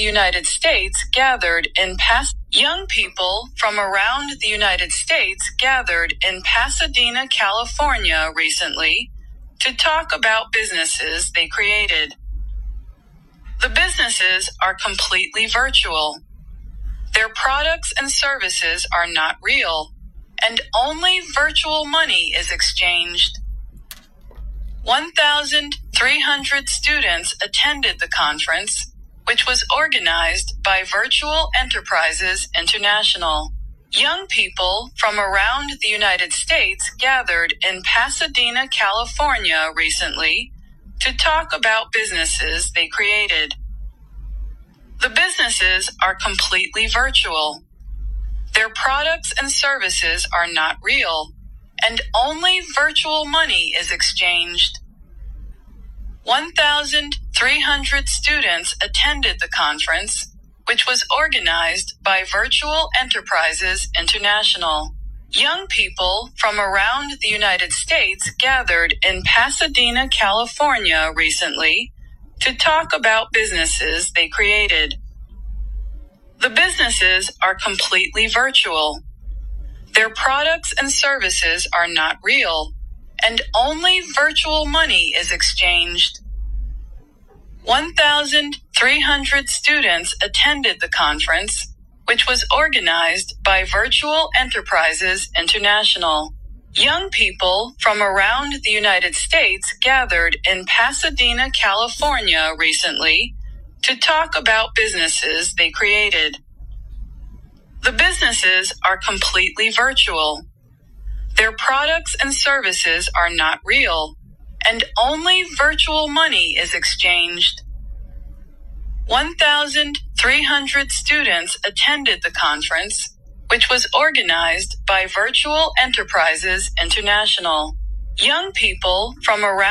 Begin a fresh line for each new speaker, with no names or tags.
the United States gathered in Pas- young people from around the United States gathered in Pasadena, California recently to talk about businesses they created. The businesses are completely virtual. Their products and services are not real, and only virtual money is exchanged. 1,300 students attended the conference, which was organized by Virtual Enterprises International. Young people from around the United States gathered in Pasadena, California recently to talk about businesses they created. The businesses are completely virtual. Their products and services are not real, and only virtual money is exchanged. 1,300 students attended the conference, which was organized by Virtual Enterprises International. Young people from around the United States gathered in Pasadena, California recently to talk about businesses they created. The businesses are completely virtual. Their products and services are not real, and only virtual money is exchanged. 1,300 students attended the conference, which was organized by Virtual Enterprises International. Young people from around the United States gathered in Pasadena, California recently to talk about businesses they created. The businesses are completely virtual. Their products and services are not real, and only virtual money is exchanged. 1,300 students attended the conference, which was organized by Virtual Enterprises International. Young people from around